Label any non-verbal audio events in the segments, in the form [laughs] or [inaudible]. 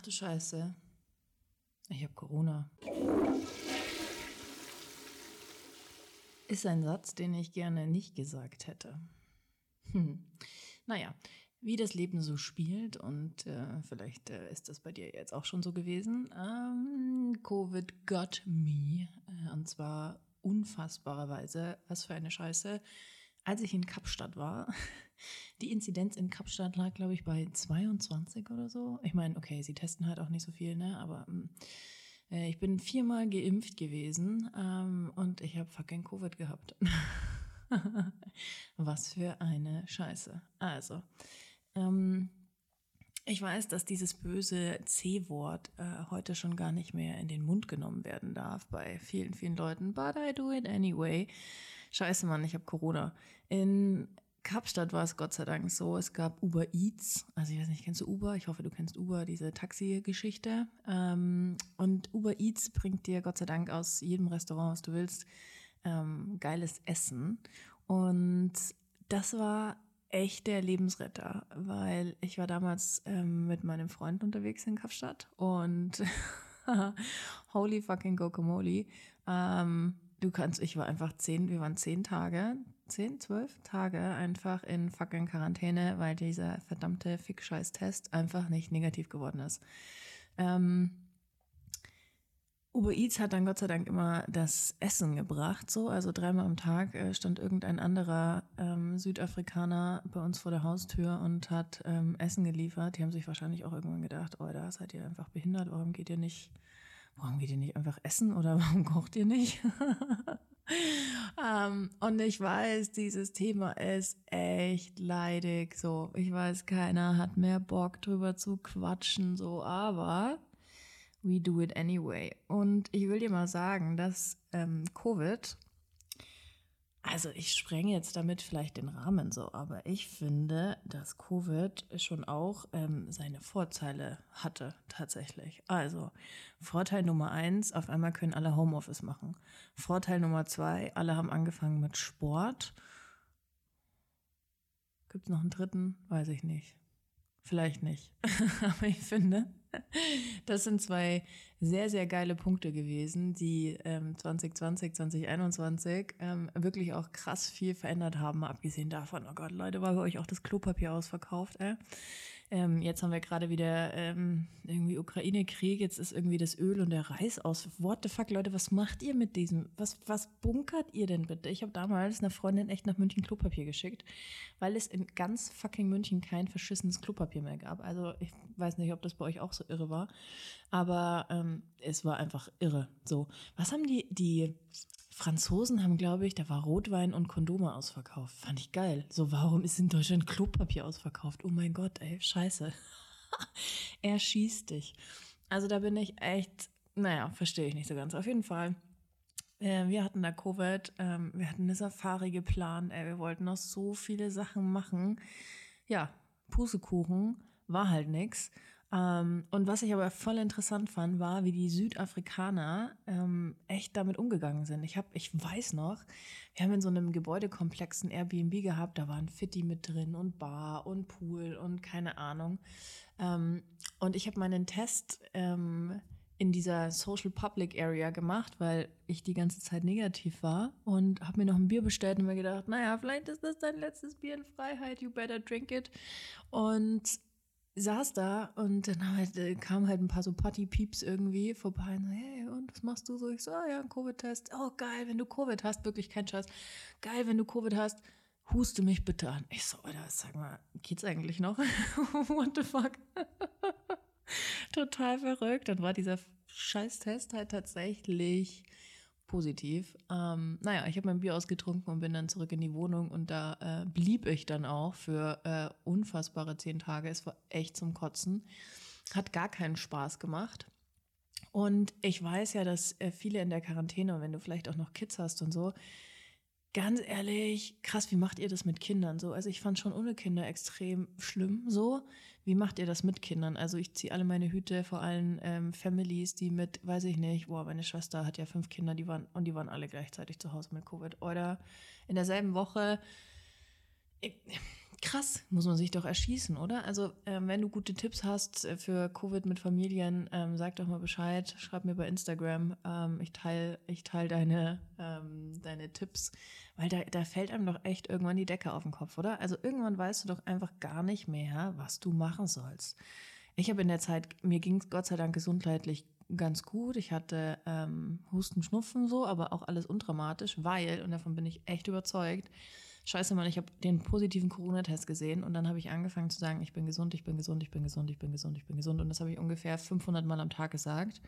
Ach du Scheiße. Ich habe Corona. Ist ein Satz, den ich gerne nicht gesagt hätte. Hm. Naja, wie das Leben so spielt und äh, vielleicht äh, ist das bei dir jetzt auch schon so gewesen. Ähm, Covid got me. Äh, und zwar unfassbarerweise. Was für eine Scheiße als ich in Kapstadt war, die Inzidenz in Kapstadt lag, glaube ich, bei 22 oder so. Ich meine, okay, sie testen halt auch nicht so viel, ne? Aber ähm, äh, ich bin viermal geimpft gewesen ähm, und ich habe fucking Covid gehabt. [laughs] Was für eine Scheiße. Also, ähm, ich weiß, dass dieses böse C-Wort äh, heute schon gar nicht mehr in den Mund genommen werden darf bei vielen, vielen Leuten. But I do it anyway. Scheiße, Mann, ich habe Corona. In Kapstadt war es Gott sei Dank so, es gab Uber Eats. Also ich weiß nicht, kennst du Uber? Ich hoffe, du kennst Uber, diese Taxi-Geschichte. Ähm, und Uber Eats bringt dir Gott sei Dank aus jedem Restaurant, was du willst, ähm, geiles Essen. Und das war echt der Lebensretter, weil ich war damals ähm, mit meinem Freund unterwegs in Kapstadt und [laughs] holy fucking guacamole. Du kannst, ich war einfach zehn, wir waren zehn Tage, zehn, zwölf Tage einfach in fucking Quarantäne, weil dieser verdammte Fick-Scheiß-Test einfach nicht negativ geworden ist. Ähm, Uber Eats hat dann Gott sei Dank immer das Essen gebracht, so. Also dreimal am Tag äh, stand irgendein anderer ähm, Südafrikaner bei uns vor der Haustür und hat ähm, Essen geliefert. Die haben sich wahrscheinlich auch irgendwann gedacht, oh, da seid ihr einfach behindert, warum geht ihr nicht, warum geht ihr nicht einfach essen oder [laughs] warum kocht ihr nicht? [laughs] um, [laughs] ähm, und ich weiß, dieses Thema ist echt leidig, so. Ich weiß, keiner hat mehr Bock drüber zu quatschen, so, aber we do it anyway. Und ich will dir mal sagen, dass ähm, Covid, also ich sprenge jetzt damit vielleicht den Rahmen so, aber ich finde, dass Covid schon auch ähm, seine Vorteile hatte tatsächlich. Also Vorteil Nummer eins, auf einmal können alle Homeoffice machen. Vorteil Nummer zwei, alle haben angefangen mit Sport. Gibt's noch einen dritten? Weiß ich nicht. Vielleicht nicht. [laughs] aber ich finde, [laughs] Das sind zwei sehr, sehr geile Punkte gewesen, die ähm, 2020, 2021 ähm, wirklich auch krass viel verändert haben, abgesehen davon, oh Gott, Leute, war bei euch auch das Klopapier ausverkauft, äh? Ähm, jetzt haben wir gerade wieder ähm, irgendwie Ukraine-Krieg, jetzt ist irgendwie das Öl und der Reis aus. What the fuck, Leute, was macht ihr mit diesem? Was, was bunkert ihr denn bitte? Ich habe damals einer Freundin echt nach München Klopapier geschickt, weil es in ganz fucking München kein verschissenes Klopapier mehr gab. Also ich weiß nicht, ob das bei euch auch so irre war, aber ähm, es war einfach irre. So, was haben die, die Franzosen haben, glaube ich, da war Rotwein und Kondome ausverkauft. Fand ich geil. So, warum ist in Deutschland Klopapier ausverkauft? Oh mein Gott, ey, scheiße. [laughs] er schießt dich. Also da bin ich echt, naja, verstehe ich nicht so ganz. Auf jeden Fall. Äh, wir hatten da Covid, ähm, wir hatten eine Safari geplant, wir wollten noch so viele Sachen machen. Ja, Pusekuchen war halt nix. Ähm, und was ich aber voll interessant fand, war, wie die Südafrikaner ähm, echt damit umgegangen sind. Ich habe, ich weiß noch, wir haben in so einem Gebäudekomplex ein Airbnb gehabt, da war ein Fitti mit drin und Bar und Pool und keine Ahnung. Ähm, und ich habe meinen Test ähm, in dieser Social Public Area gemacht, weil ich die ganze Zeit negativ war und habe mir noch ein Bier bestellt und mir gedacht, naja, vielleicht ist das dein letztes Bier in Freiheit, you better drink it. Und saß da und dann halt, äh, kamen halt ein paar so Party-Peeps irgendwie vorbei und so, hey, und was machst du so? Ich so, oh ja, ein Covid-Test. Oh, geil, wenn du Covid hast, wirklich kein Scheiß. Geil, wenn du Covid hast, huste mich bitte an. Ich so, Alter, sag mal, geht's eigentlich noch? [laughs] What the fuck? [laughs] Total verrückt. Dann war dieser Scheiß-Test halt tatsächlich positiv. Ähm, naja, ich habe mein Bier ausgetrunken und bin dann zurück in die Wohnung und da äh, blieb ich dann auch für äh, unfassbare zehn Tage. Es war echt zum Kotzen. Hat gar keinen Spaß gemacht. Und ich weiß ja, dass äh, viele in der Quarantäne, wenn du vielleicht auch noch Kids hast und so, Ganz ehrlich, krass, wie macht ihr das mit Kindern so? Also ich fand schon ohne Kinder extrem schlimm so. Wie macht ihr das mit Kindern? Also ich ziehe alle meine Hüte vor allen ähm, Families, die mit, weiß ich nicht, boah, meine Schwester hat ja fünf Kinder, die waren und die waren alle gleichzeitig zu Hause mit Covid. Oder in derselben Woche krass, muss man sich doch erschießen, oder? Also, ähm, wenn du gute Tipps hast äh, für Covid mit Familien, ähm, sag doch mal Bescheid, schreib mir bei Instagram. Ähm, ich teile ich teil deine, ähm, deine Tipps, weil da, da fällt einem doch echt irgendwann die Decke auf den Kopf, oder? Also, irgendwann weißt du doch einfach gar nicht mehr, was du machen sollst. Ich habe in der Zeit, mir ging es Gott sei Dank gesundheitlich ganz gut. Ich hatte ähm, Husten, Schnupfen so, aber auch alles undramatisch, weil, und davon bin ich echt überzeugt, scheiße Mann, ich habe den positiven Corona-Test gesehen und dann habe ich angefangen zu sagen, ich bin gesund, ich bin gesund, ich bin gesund, ich bin gesund, ich bin gesund. Und das habe ich ungefähr 500 Mal am Tag gesagt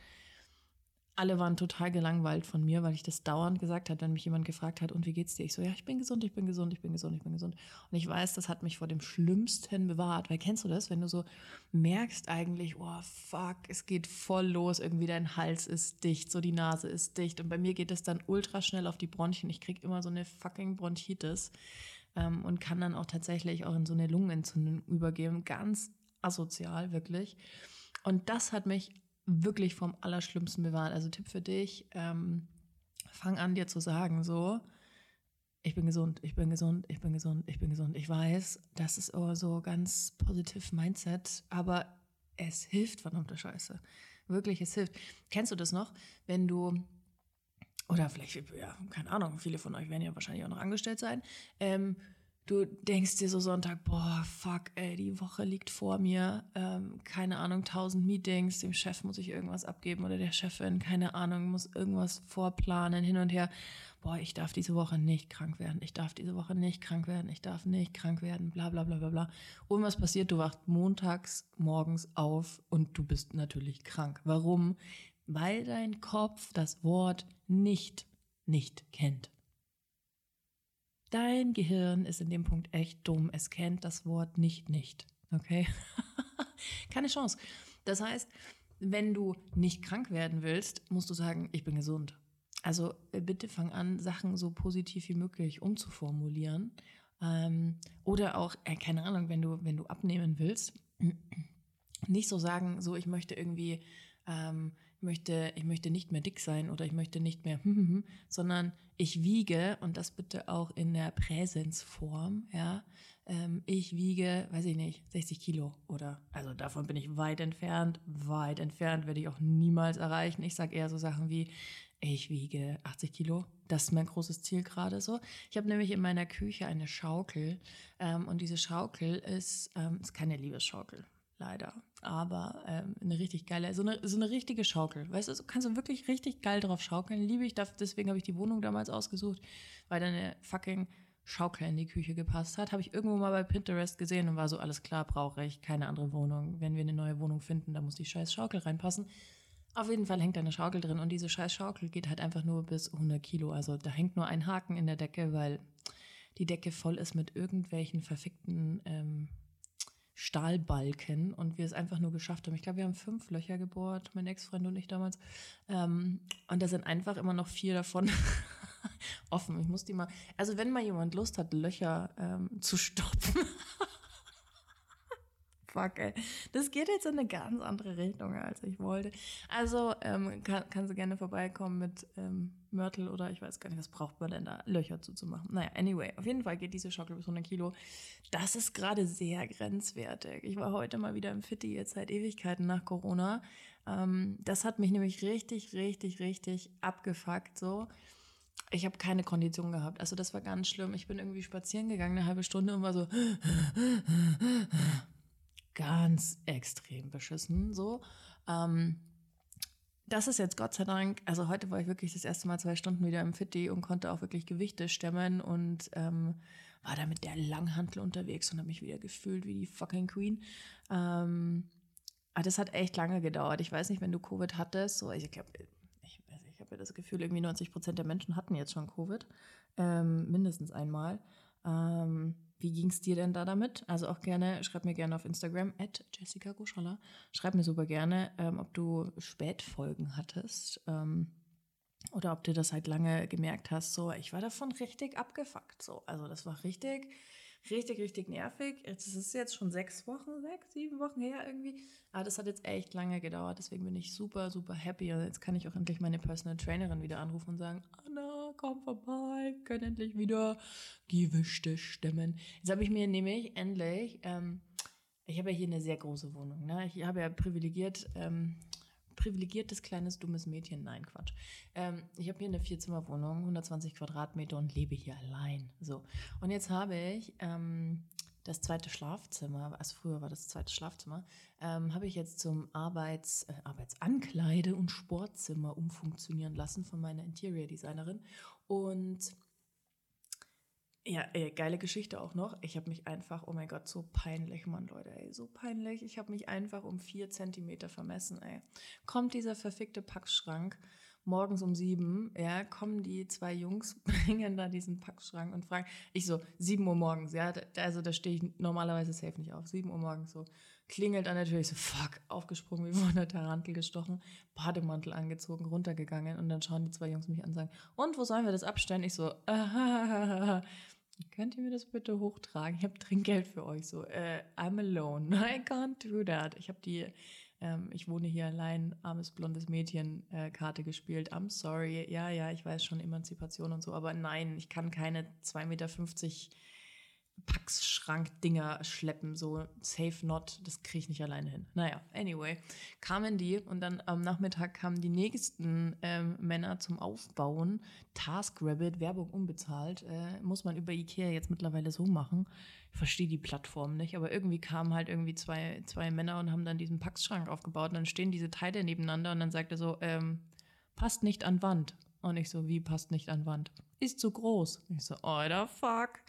alle waren total gelangweilt von mir, weil ich das dauernd gesagt habe, wenn mich jemand gefragt hat, und wie geht's dir? Ich so, ja, ich bin gesund, ich bin gesund, ich bin gesund, ich bin gesund. Und ich weiß, das hat mich vor dem Schlimmsten bewahrt, weil kennst du das, wenn du so merkst eigentlich, oh fuck, es geht voll los, irgendwie dein Hals ist dicht, so die Nase ist dicht. Und bei mir geht es dann ultra schnell auf die Bronchien. Ich krieg immer so eine fucking Bronchitis ähm, und kann dann auch tatsächlich auch in so eine Lungenentzündung übergehen. Ganz asozial, wirklich. Und das hat mich wirklich vom Allerschlimmsten bewahrt. Also Tipp für dich, ähm, fang an dir zu sagen, so, ich bin gesund, ich bin gesund, ich bin gesund, ich bin gesund. Ich weiß, das ist so ganz positiv Mindset, aber es hilft verdammte Scheiße. Wirklich, es hilft. Kennst du das noch, wenn du oder vielleicht, ja, keine Ahnung, viele von euch werden ja wahrscheinlich auch noch angestellt sein. Ähm, du denkst dir so Sonntag, boah, fuck, ey, die Woche liegt vor mir, ähm, keine Ahnung, tausend Meetings, dem Chef muss ich irgendwas abgeben oder der Chefin, keine Ahnung, muss irgendwas vorplanen, hin und her. Boah, ich darf diese Woche nicht krank werden, ich darf diese Woche nicht krank werden, ich darf nicht krank werden, bla bla bla bla bla. Und was passiert? Du wachst montags morgens auf und du bist natürlich krank. Warum? Weil dein Kopf das Wort nicht nicht kennt. Dein Gehirn ist in dem Punkt echt dumm. Es kennt das Wort nicht nicht. Okay? [laughs] Keine Chance. Das heißt, wenn du nicht krank werden willst, musst du sagen, ich bin gesund. Also äh, bitte fang an, Sachen so positiv wie möglich umzuformulieren. Ähm, oder auch, äh, keine Ahnung, wenn du, wenn du abnehmen willst, [clears throat] nicht so sagen, so ich möchte irgendwie ähm, möchte, ich möchte nicht mehr dick sein oder ich möchte nicht mehr, [laughs] sondern ich wiege und das bitte auch in der Präsensform, ja. Ähm, ich wiege, weiß ich nicht, 60 Kilo oder, also davon bin ich weit entfernt, weit entfernt, werde ich auch niemals erreichen. Ich sage eher so Sachen wie, ich wiege 80 Kilo. Das ist mein großes Ziel gerade so. Ich habe nämlich in meiner Küche eine Schaukel ähm, und diese Schaukel ist, ähm, ist keine Liebesschaukel leider. Aber ähm, eine richtig geile, so eine, so eine richtige Schaukel. Weißt du, kannst du wirklich richtig geil drauf schaukeln. Liebe ich, deswegen habe ich die Wohnung damals ausgesucht, weil da eine fucking Schaukel in die Küche gepasst hat. Habe ich irgendwo mal bei Pinterest gesehen und war so, alles klar, brauche ich keine andere Wohnung. Wenn wir eine neue Wohnung finden, da muss die scheiß Schaukel reinpassen. Auf jeden Fall hängt da eine Schaukel drin und diese scheiß Schaukel geht halt einfach nur bis 100 Kilo. Also da hängt nur ein Haken in der Decke, weil die Decke voll ist mit irgendwelchen verfickten ähm, Stahlbalken und wir es einfach nur geschafft haben. Ich glaube, wir haben fünf Löcher gebohrt, mein Ex-Freund und ich damals. Ähm, und da sind einfach immer noch vier davon [laughs] offen. Ich muss die mal, also wenn mal jemand Lust hat, Löcher ähm, zu stopfen. [laughs] Fuck, ey. Das geht jetzt in eine ganz andere Richtung, als ich wollte. Also ähm, kann, kann sie gerne vorbeikommen mit ähm, Mörtel oder ich weiß gar nicht, was braucht man denn da, Löcher zuzumachen. Naja, anyway, auf jeden Fall geht diese Schaukel bis 100 Kilo. Das ist gerade sehr grenzwertig. Ich war heute mal wieder im Fitti, jetzt seit Ewigkeiten nach Corona. Ähm, das hat mich nämlich richtig, richtig, richtig abgefuckt so. Ich habe keine Kondition gehabt. Also das war ganz schlimm. Ich bin irgendwie spazieren gegangen, eine halbe Stunde und war so ganz extrem beschissen. So. Ähm, das ist jetzt Gott sei Dank, also heute war ich wirklich das erste Mal zwei Stunden wieder im Fitti und konnte auch wirklich Gewichte stemmen und ähm, war da mit der Langhantel unterwegs und habe mich wieder gefühlt wie die fucking Queen. Ähm, aber das hat echt lange gedauert. Ich weiß nicht, wenn du Covid hattest, so, ich glaube, ich, ich habe ja das Gefühl, irgendwie 90 Prozent der Menschen hatten jetzt schon Covid, ähm, mindestens einmal. Ähm, wie ging es dir denn da damit? Also auch gerne, schreib mir gerne auf Instagram, at Jessica Goschalla. Schreib mir super gerne, ähm, ob du Spätfolgen hattest ähm, oder ob du das halt lange gemerkt hast. So, ich war davon richtig abgefuckt. So, also das war richtig, Richtig, richtig nervig. Das ist jetzt schon sechs Wochen, sechs, sieben Wochen her irgendwie. Aber das hat jetzt echt lange gedauert. Deswegen bin ich super, super happy. Und jetzt kann ich auch endlich meine Personal Trainerin wieder anrufen und sagen, Anna, komm vorbei, können endlich wieder Gewischte stemmen. Jetzt habe ich mir nämlich endlich, ähm, ich habe ja hier eine sehr große Wohnung. Ne? Ich habe ja privilegiert, ähm, privilegiertes kleines dummes Mädchen. Nein, Quatsch. Ähm, ich habe hier eine Vierzimmerwohnung, 120 Quadratmeter und lebe hier allein. So. Und jetzt habe ich ähm, das zweite Schlafzimmer, also früher war das zweite Schlafzimmer, ähm, habe ich jetzt zum Arbeits, äh, Arbeitsankleide- und Sportzimmer umfunktionieren lassen von meiner Interior Designerin. Und ja, ey, geile Geschichte auch noch. Ich habe mich einfach, oh mein Gott, so peinlich, Mann, Leute, ey, so peinlich. Ich habe mich einfach um vier Zentimeter vermessen, ey. Kommt dieser verfickte Packschrank morgens um sieben, ja, kommen die zwei Jungs, [laughs] bringen da diesen Packschrank und fragen, ich so, sieben Uhr morgens, ja, also da stehe ich normalerweise safe nicht auf, sieben Uhr morgens so, klingelt an der Tür, ich so, fuck, aufgesprungen, [laughs] wie von der Tarantel gestochen, Bademantel angezogen, runtergegangen und dann schauen die zwei Jungs mich an und sagen, und wo sollen wir das abstellen? Ich so, [laughs] ah, Könnt ihr mir das bitte hochtragen? Ich habe Trinkgeld für euch. So, äh, I'm alone. [laughs] I can't do that. Ich habe die, ähm, ich wohne hier allein, armes blondes Mädchen äh, Karte gespielt. I'm sorry. Ja, ja, ich weiß schon Emanzipation und so, aber nein, ich kann keine 2,50 Meter Packschrank-Dinger schleppen, so safe not, das kriege ich nicht alleine hin. Naja, anyway, kamen die und dann am Nachmittag kamen die nächsten ähm, Männer zum Aufbauen. TaskRabbit, Werbung unbezahlt, äh, muss man über Ikea jetzt mittlerweile so machen. Ich verstehe die Plattform nicht, aber irgendwie kamen halt irgendwie zwei, zwei Männer und haben dann diesen Packschrank aufgebaut und dann stehen diese Teile nebeneinander und dann sagt er so, ähm, passt nicht an Wand. Und ich so, wie passt nicht an Wand? Ist zu groß. Ich so, alter fuck.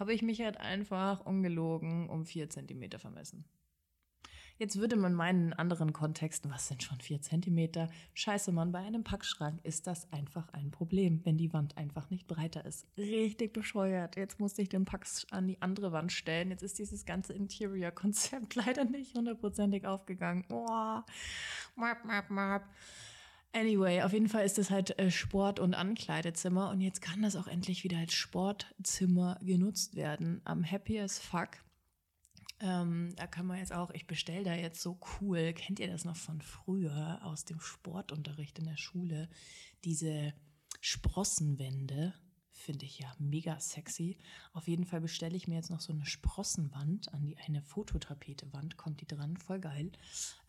Habe ich mich halt einfach ungelogen um vier Zentimeter vermessen. Jetzt würde man meinen in anderen Kontexten, was sind schon vier Zentimeter? Scheiße, Mann, bei einem Packschrank ist das einfach ein Problem, wenn die Wand einfach nicht breiter ist. Richtig bescheuert. Jetzt musste ich den Pack an die andere Wand stellen. Jetzt ist dieses ganze Interior-Konzept [laughs] leider nicht hundertprozentig aufgegangen. Boah. Map, map, map. Anyway, auf jeden Fall ist das halt äh, Sport- und Ankleidezimmer und jetzt kann das auch endlich wieder als Sportzimmer genutzt werden. Am happy as fuck. Ähm, da kann man jetzt auch, ich bestelle da jetzt so cool, kennt ihr das noch von früher aus dem Sportunterricht in der Schule? Diese Sprossenwände, Finde ich ja mega sexy. Auf jeden Fall bestelle ich mir jetzt noch so eine Sprossenwand an die eine Fototapete-Wand, kommt die dran, voll geil.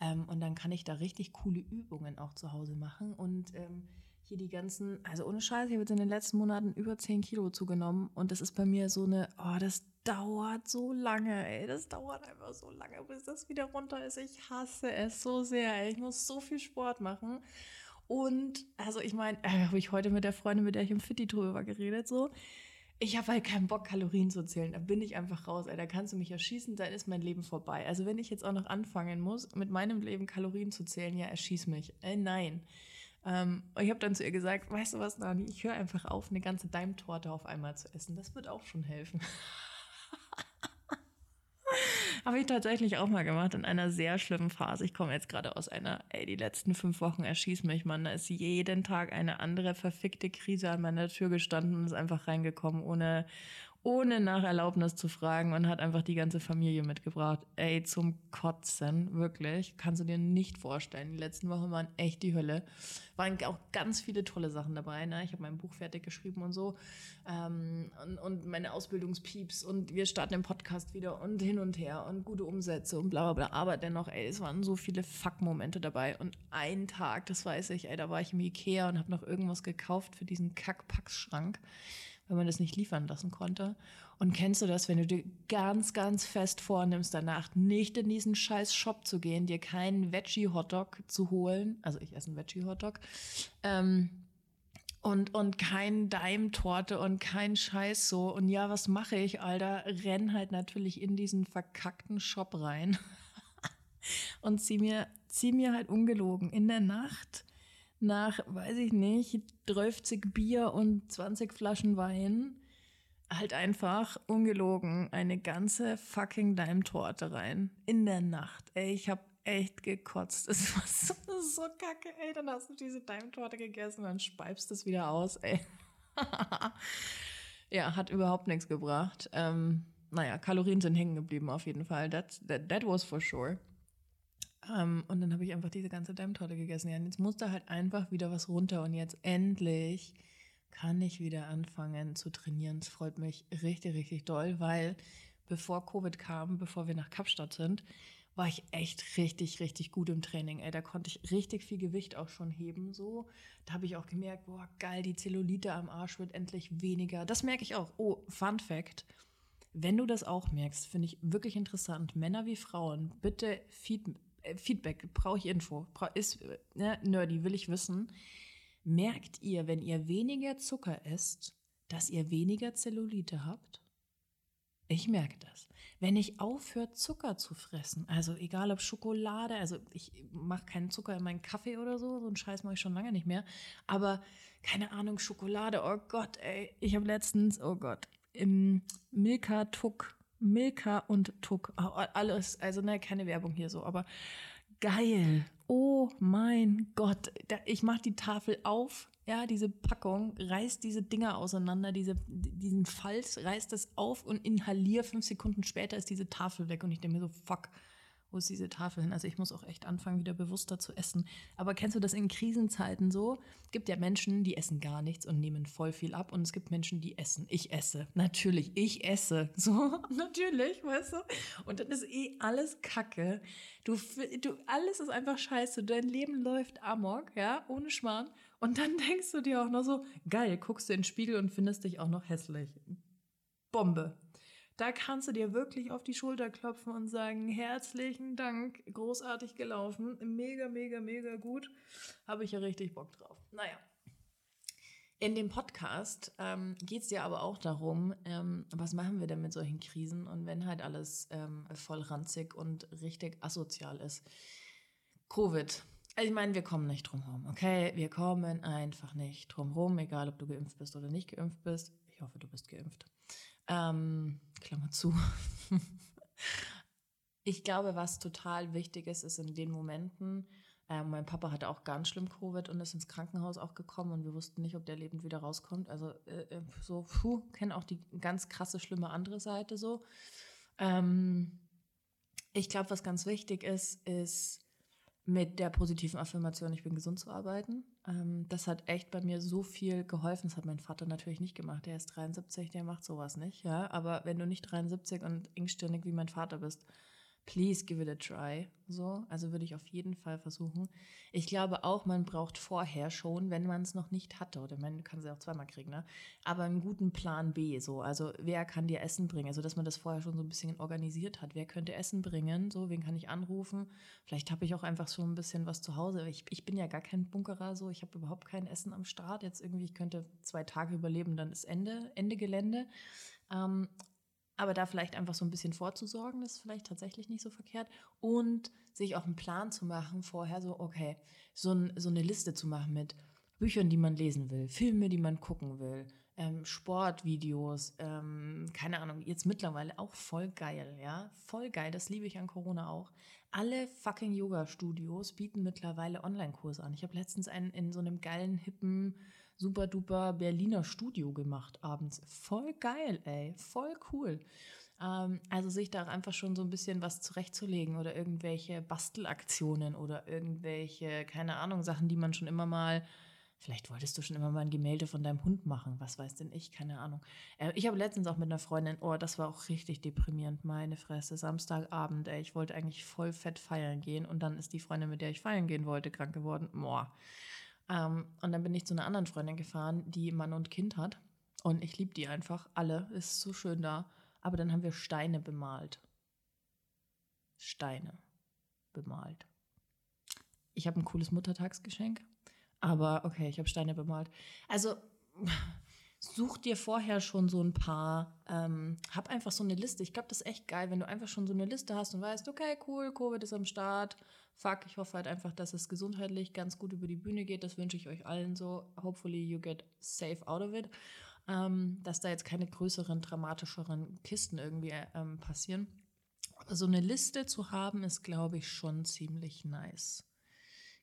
Ähm, und dann kann ich da richtig coole Übungen auch zu Hause machen. Und ähm, hier die ganzen, also ohne Scheiß, ich habe jetzt in den letzten Monaten über 10 Kilo zugenommen und das ist bei mir so eine, oh, das dauert so lange, ey, das dauert einfach so lange, bis das wieder runter ist. Ich hasse es so sehr, ey. ich muss so viel Sport machen und also ich meine, äh, habe ich heute mit der Freundin, mit der ich im Fitti drüber geredet, so. Ich habe halt keinen Bock, Kalorien zu zählen. Da bin ich einfach raus. Ey. Da kannst du mich erschießen, dann ist mein Leben vorbei. Also wenn ich jetzt auch noch anfangen muss, mit meinem Leben Kalorien zu zählen, ja, erschieß mich. Äh, nein. Ähm, ich habe dann zu ihr gesagt, weißt du was, Nani, ich höre einfach auf, eine ganze Daimtorte auf einmal zu essen. Das wird auch schon helfen. [laughs] Habe ich tatsächlich auch mal gemacht in einer sehr schlimmen Phase. Ich komme jetzt gerade aus einer, ey, die letzten fünf Wochen erschießt mich, Mann. Da ist jeden Tag eine andere verfickte Krise an meiner Tür gestanden und ist einfach reingekommen, ohne, ohne nach Erlaubnis zu fragen und hat einfach die ganze Familie mitgebracht. Ey, zum Kotzen, wirklich. Kannst du dir nicht vorstellen. Die letzten Wochen waren echt die Hölle. Waren auch ganz viele tolle Sachen dabei. Ne? Ich habe mein Buch fertig geschrieben und so. Ähm, und, und meine Ausbildungspieps und wir starten den Podcast wieder und hin und her und gute Umsätze und bla bla bla. Aber dennoch, ey, es waren so viele Fuck-Momente dabei. Und ein Tag, das weiß ich, ey, da war ich im Ikea und habe noch irgendwas gekauft für diesen Kack-Pack-Schrank wenn man das nicht liefern lassen konnte. Und kennst du das, wenn du dir ganz, ganz fest vornimmst, danach nicht in diesen scheiß Shop zu gehen, dir keinen Veggie-Hotdog zu holen, also ich esse einen Veggie-Hotdog, ähm, und, und kein Daimtorte und kein Scheiß so. Und ja, was mache ich, Alter? Renn halt natürlich in diesen verkackten Shop rein [laughs] und zieh mir, zieh mir halt ungelogen in der Nacht nach, weiß ich nicht, 30 Bier und 20 Flaschen Wein halt einfach ungelogen eine ganze fucking Daimtorte rein. In der Nacht. Ey, ich hab echt gekotzt. [laughs] Das war so, so kacke, ey. Dann hast du diese Daimtorte gegessen und dann speibst du es wieder aus, ey. [laughs] ja, hat überhaupt nichts gebracht. Ähm, naja, Kalorien sind hängen geblieben auf jeden Fall. That, that, that was for sure. Um, ähm, und dann habe ich einfach diese ganze Dammtorte gegessen. Ja, jetzt musste halt einfach wieder was runter. Und jetzt endlich kann ich wieder anfangen zu trainieren. Es freut mich richtig, richtig doll, weil bevor Covid kam, bevor wir nach Kapstadt sind, war ich echt richtig, richtig gut im Training. Ey, da konnte ich richtig viel Gewicht auch schon heben. So, da habe ich auch gemerkt, boah, geil, die Zellulite am Arsch wird endlich weniger. Das merke ich auch. Oh, Fun Fact. Wenn du das auch merkst, finde ich wirklich interessant. Männer wie Frauen, bitte Feed, äh, Feedback, brauche ich Info. Ist äh, ne, nerdy, will ich wissen. Merkt ihr, wenn ihr weniger Zucker esst, dass ihr weniger Zellulite habt? Ich merke das. Wenn ich aufhöre, Zucker zu fressen, also egal ob Schokolade, also ich mache keinen Zucker in meinen Kaffee oder so, so einen Scheiß mache ich schon lange nicht mehr, aber keine Ahnung, Schokolade, oh Gott, ey, ich habe letztens, oh Gott, im Milka Tuck, Milka und Tuck, alles, also ne, keine Werbung hier so, aber geil. Oh mein Gott, ich mache die Tafel auf, ja, diese Packung, reißt diese Dinger auseinander, diese, diesen Falz, reißt das auf und inhalier fünf Sekunden später ist diese Tafel weg und ich denke mir so, fuck, wo ist diese Tafel hin? Also ich muss auch echt anfangen, wieder bewusster zu essen. Aber kennst du das in Krisenzeiten so? Es gibt ja Menschen, die essen gar nichts und nehmen voll viel ab und es gibt Menschen, die essen. Ich esse. Natürlich, ich esse. [laughs] So, natürlich, weißt du? Und dann ist eh alles Kacke. Du, du, alles ist einfach scheiße. Dein Leben läuft amok, ja, ohne Schmarrn. Und dann [laughs] denkst du dir auch noch so, geil, guckst du in den Spiegel und findest dich auch noch hässlich. Bombe. Da kannst du dir wirklich auf die Schulter klopfen und sagen, herzlichen Dank, großartig gelaufen, mega, mega, mega gut. Habe ich ja richtig Bock drauf. Naja. In dem Podcast ähm, geht es ja aber auch darum, ähm, was machen wir denn mit solchen Krisen und wenn halt alles ähm, voll ranzig und richtig asozial ist. Covid. Also ich meine, wir kommen nicht drum herum, okay? Wir kommen einfach nicht drum herum, egal ob du geimpft bist oder nicht geimpft bist. Ich hoffe, du bist geimpft. Ähm, Klammer zu. [laughs] ich glaube, was total wichtig ist, ist in den Momenten, äh, mein Papa hatte auch ganz schlimm Covid und ist ins Krankenhaus auch gekommen und wir wussten nicht, ob der lebend wieder rauskommt. Also äh, äh so, puh, kennen auch die ganz krasse, schlimme andere Seite so. Ähm, ich glaube, was ganz wichtig ist, ist mit der positiven Affirmation, ich bin gesund zu arbeiten. Ähm, das hat echt bei mir so viel geholfen. Das hat mein Vater natürlich nicht gemacht. Der ist 73, der macht sowas nicht. Ja, aber wenn du nicht 73 und engstirnig wie mein Vater bist, please give it a try. So, also würde ich auf jeden Fall versuchen. Ich glaube auch, man braucht vorher schon, wenn man es noch nicht hatte, oder man kann es ja auch zweimal kriegen, ne? Aber einen guten Plan B. So, also wer kann dir Essen bringen? Also dass man das vorher schon so ein bisschen organisiert hat. Wer könnte Essen bringen? So, wen kann ich anrufen? Vielleicht habe ich auch einfach so ein bisschen was zu Hause. Ich, ich bin ja gar kein Bunkerer, so ich habe überhaupt kein Essen am Start. Jetzt irgendwie, ich könnte zwei Tage überleben, dann ist Ende, Ende Gelände. Ähm, aber da vielleicht einfach so ein bisschen vorzusorgen, ist vielleicht tatsächlich nicht so verkehrt. Und sich auch einen Plan zu machen, vorher so, okay, so, ein, so eine Liste zu machen mit Büchern, die man lesen will, Filme, die man gucken will, ähm, Sportvideos, ähm, keine Ahnung, jetzt mittlerweile auch voll geil, ja, voll geil, das liebe ich an Corona auch. Alle fucking Yoga-Studios bieten mittlerweile Online-Kurse an. Ich habe letztens einen in so einem geilen, hippen super duper Berliner Studio gemacht abends. Voll geil, ey. Voll cool. Ähm, also sich da einfach schon so ein bisschen was zurechtzulegen oder irgendwelche Bastelaktionen oder irgendwelche, keine Ahnung, Sachen, die man schon immer mal Vielleicht wolltest du schon immer mal ein Gemälde von deinem Hund machen. Was weiß denn ich? Keine Ahnung. Äh, ich habe letztens auch mit einer Freundin, oh, das war auch richtig deprimierend. Meine Fresse. Samstagabend, ey. Ich wollte eigentlich voll fett feiern gehen und dann ist die Freundin, mit der ich feiern gehen wollte, krank geworden. Boah. Ähm, und dann bin ich zu einer anderen Freundin gefahren, die Mann und Kind hat. Und ich liebe die einfach alle. Ist so schön da. Aber dann haben wir Steine bemalt. Steine bemalt. Ich habe ein cooles Muttertagsgeschenk. Aber okay, ich habe Steine bemalt. Also such dir vorher schon so ein paar, ähm, hab einfach so eine Liste. Ich glaube, das ist echt geil, wenn du einfach schon so eine Liste hast und weißt, okay, cool, Covid ist am Start. Fuck, ich hoffe halt einfach, dass es gesundheitlich ganz gut über die Bühne geht. Das wünsche ich euch allen so. Hopefully you get safe out of it. Ähm, dass da jetzt keine größeren, dramatischeren Kisten irgendwie ähm, passieren. Aber so eine Liste zu haben, ist, glaube ich, schon ziemlich nice.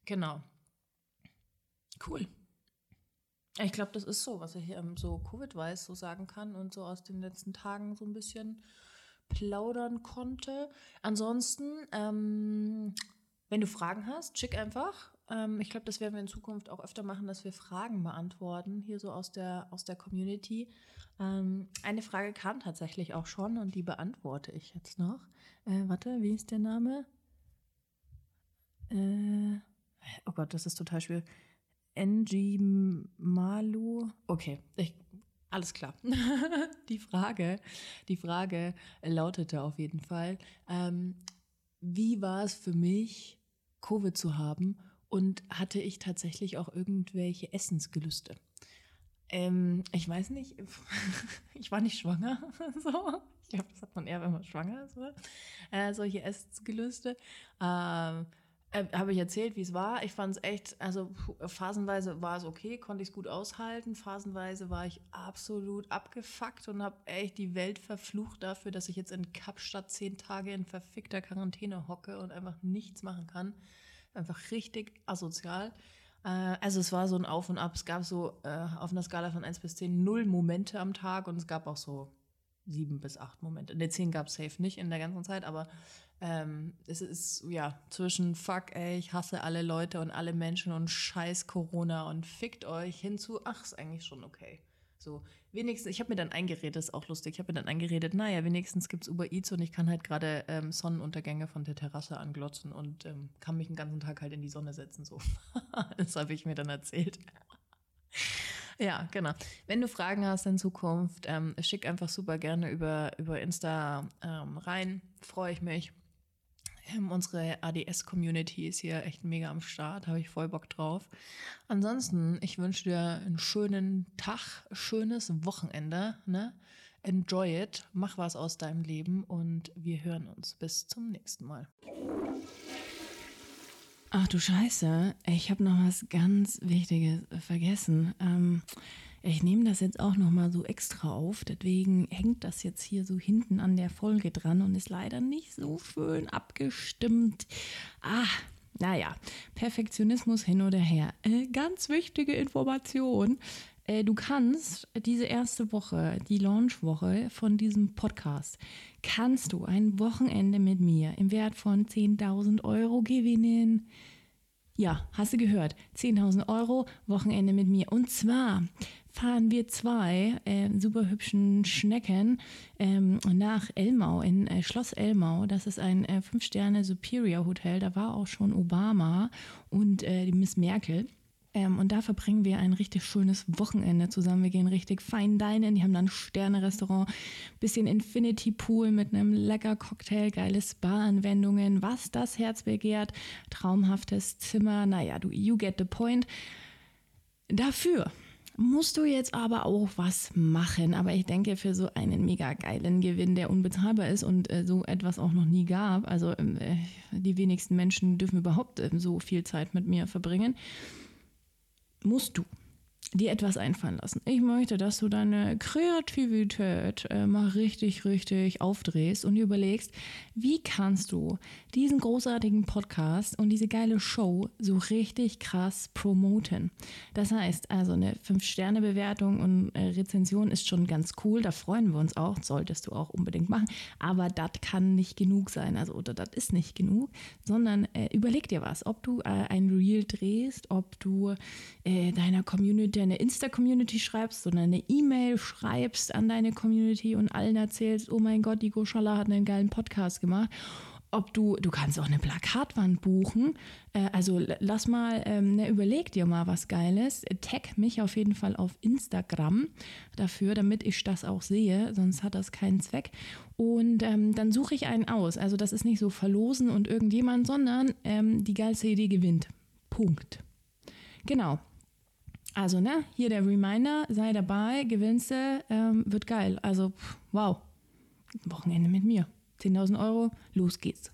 Genau. Cool. Ich glaube, das ist so, was er hier so Covid-weiß so sagen kann und so aus den letzten Tagen so ein bisschen plaudern konnte. Ansonsten, ähm, wenn du Fragen hast, schick einfach. Ähm, ich glaube, das werden wir in Zukunft auch öfter machen, dass wir Fragen beantworten, hier so aus der, aus der Community. Ähm, eine Frage kam tatsächlich auch schon und die beantworte ich jetzt noch. Äh, warte, wie ist der Name? Äh, oh Gott, das ist total schwierig. NG Malu. Okay, ich, alles klar. [laughs] die Frage, die Frage lautete auf jeden Fall: ähm, Wie war es für mich, Covid zu haben? Und hatte ich tatsächlich auch irgendwelche Essensgelüste? Ähm, ich weiß nicht, [laughs] ich war nicht schwanger. [laughs] so. Ich glaube, das hat man eher, wenn man schwanger ist. Äh, solche Essensgelüste. Ähm, äh, Habe ich erzählt, wie es war. Ich fand es echt, also phasenweise war es okay, konnte ich es gut aushalten. Phasenweise war ich absolut abgefuckt und habe echt die Welt verflucht dafür, dass ich jetzt in Kapstadt zehn Tage in verfickter Quarantäne hocke und einfach nichts machen kann. Einfach richtig asozial. Äh, also es war so ein Auf und Ab. Es gab so äh, auf einer Skala von 1 bis 10 null Momente am Tag und es gab auch so sieben bis acht Momente. Ne, zehn gab es safe nicht in der ganzen Zeit, aber ähm, es ist ja zwischen fuck, ey, ich hasse alle Leute und alle Menschen und scheiß Corona und fickt euch hinzu, ach, ist eigentlich schon okay. So, wenigstens, ich habe mir dann eingeredet, ist auch lustig, ich habe mir dann eingeredet, naja, wenigstens gibt es Uber Eats und ich kann halt gerade ähm, Sonnenuntergänge von der Terrasse anglotzen und ähm, kann mich den ganzen Tag halt in die Sonne setzen. So, [laughs] das habe ich mir dann erzählt. [laughs] Ja, genau. Wenn du Fragen hast in Zukunft, ähm, schick einfach super gerne über, über Insta ähm, rein. Freue ich mich. Ähm, unsere ADS-Community ist hier echt mega am Start, habe ich voll Bock drauf. Ansonsten, ich wünsche dir einen schönen Tag, schönes Wochenende. Ne? Enjoy it, mach was aus deinem Leben und wir hören uns. Bis zum nächsten Mal. Ach du Scheiße, ich habe noch was ganz Wichtiges vergessen. Ähm, ich nehme das jetzt auch noch mal so extra auf, deswegen hängt das jetzt hier so hinten an der Folge dran und ist leider nicht so schön abgestimmt. Ah, naja, Perfektionismus hin oder her. Äh, ganz wichtige Information. Äh, du kannst diese erste Woche, die Launchwoche von diesem Podcast, kannst du ein Wochenende mit mir im Wert von 10.000 Euro gewinnen. Ja, hast du gehört? 10.000 Euro Wochenende mit mir. Und zwar fahren wir zwei äh, super hübschen Schnecken ähm, nach Elmau, in äh, Schloss Elmau. Das ist ein äh, Fünf-Sterne-Superior-Hotel. Da war auch schon Obama und äh, die Miss Merkel. Ähm, und da verbringen wir ein richtig schönes Wochenende zusammen. Wir gehen richtig fein dinen. Die haben dann Sterne-Restaurant, bisschen Infinity Pool mit einem lecker Cocktail, geile Spa-Anwendungen, was das Herz begehrt, traumhaftes Zimmer. Naja, du, you get the point. Dafür musst du jetzt aber auch was machen. Aber ich denke, für so einen mega geilen Gewinn, der unbezahlbar ist und äh, so etwas auch noch nie gab, also ähm, äh, die wenigsten Menschen dürfen überhaupt äh, so viel Zeit mit mir verbringen, musst du dir etwas einfallen lassen. Ich möchte, dass du deine Kreativität äh, mal richtig, richtig aufdrehst und überlegst, wie kannst du diesen großartigen Podcast und diese geile Show so richtig krass promoten. Das heißt, also eine 5-Sterne-Bewertung und äh, Rezension ist schon ganz cool, da freuen wir uns auch, solltest du auch unbedingt machen, aber das kann nicht genug sein, also oder das ist nicht genug, sondern äh, überleg dir was, ob du äh, ein Reel drehst, ob du äh, deiner Community eine Insta-Community schreibst, sondern eine E-Mail schreibst an deine Community und allen erzählst, oh mein Gott, die Goshala hat einen geilen Podcast gemacht. Ob du, du kannst auch eine Plakatwand buchen. Äh, also lass mal, ähm, ne, überleg dir mal was Geiles. Tag mich auf jeden Fall auf Instagram dafür, damit ich das auch sehe, sonst hat das keinen Zweck. Und ähm, dann suche ich einen aus. Also das ist nicht so verlosen und irgendjemand, sondern ähm, die geilste Idee gewinnt. Punkt. Genau. Also, ne, hier der Reminder, sei dabei, gewinnst du, ähm, wird geil. Also, wow. Wochenende mit mir. 10.000 Euro, los geht's.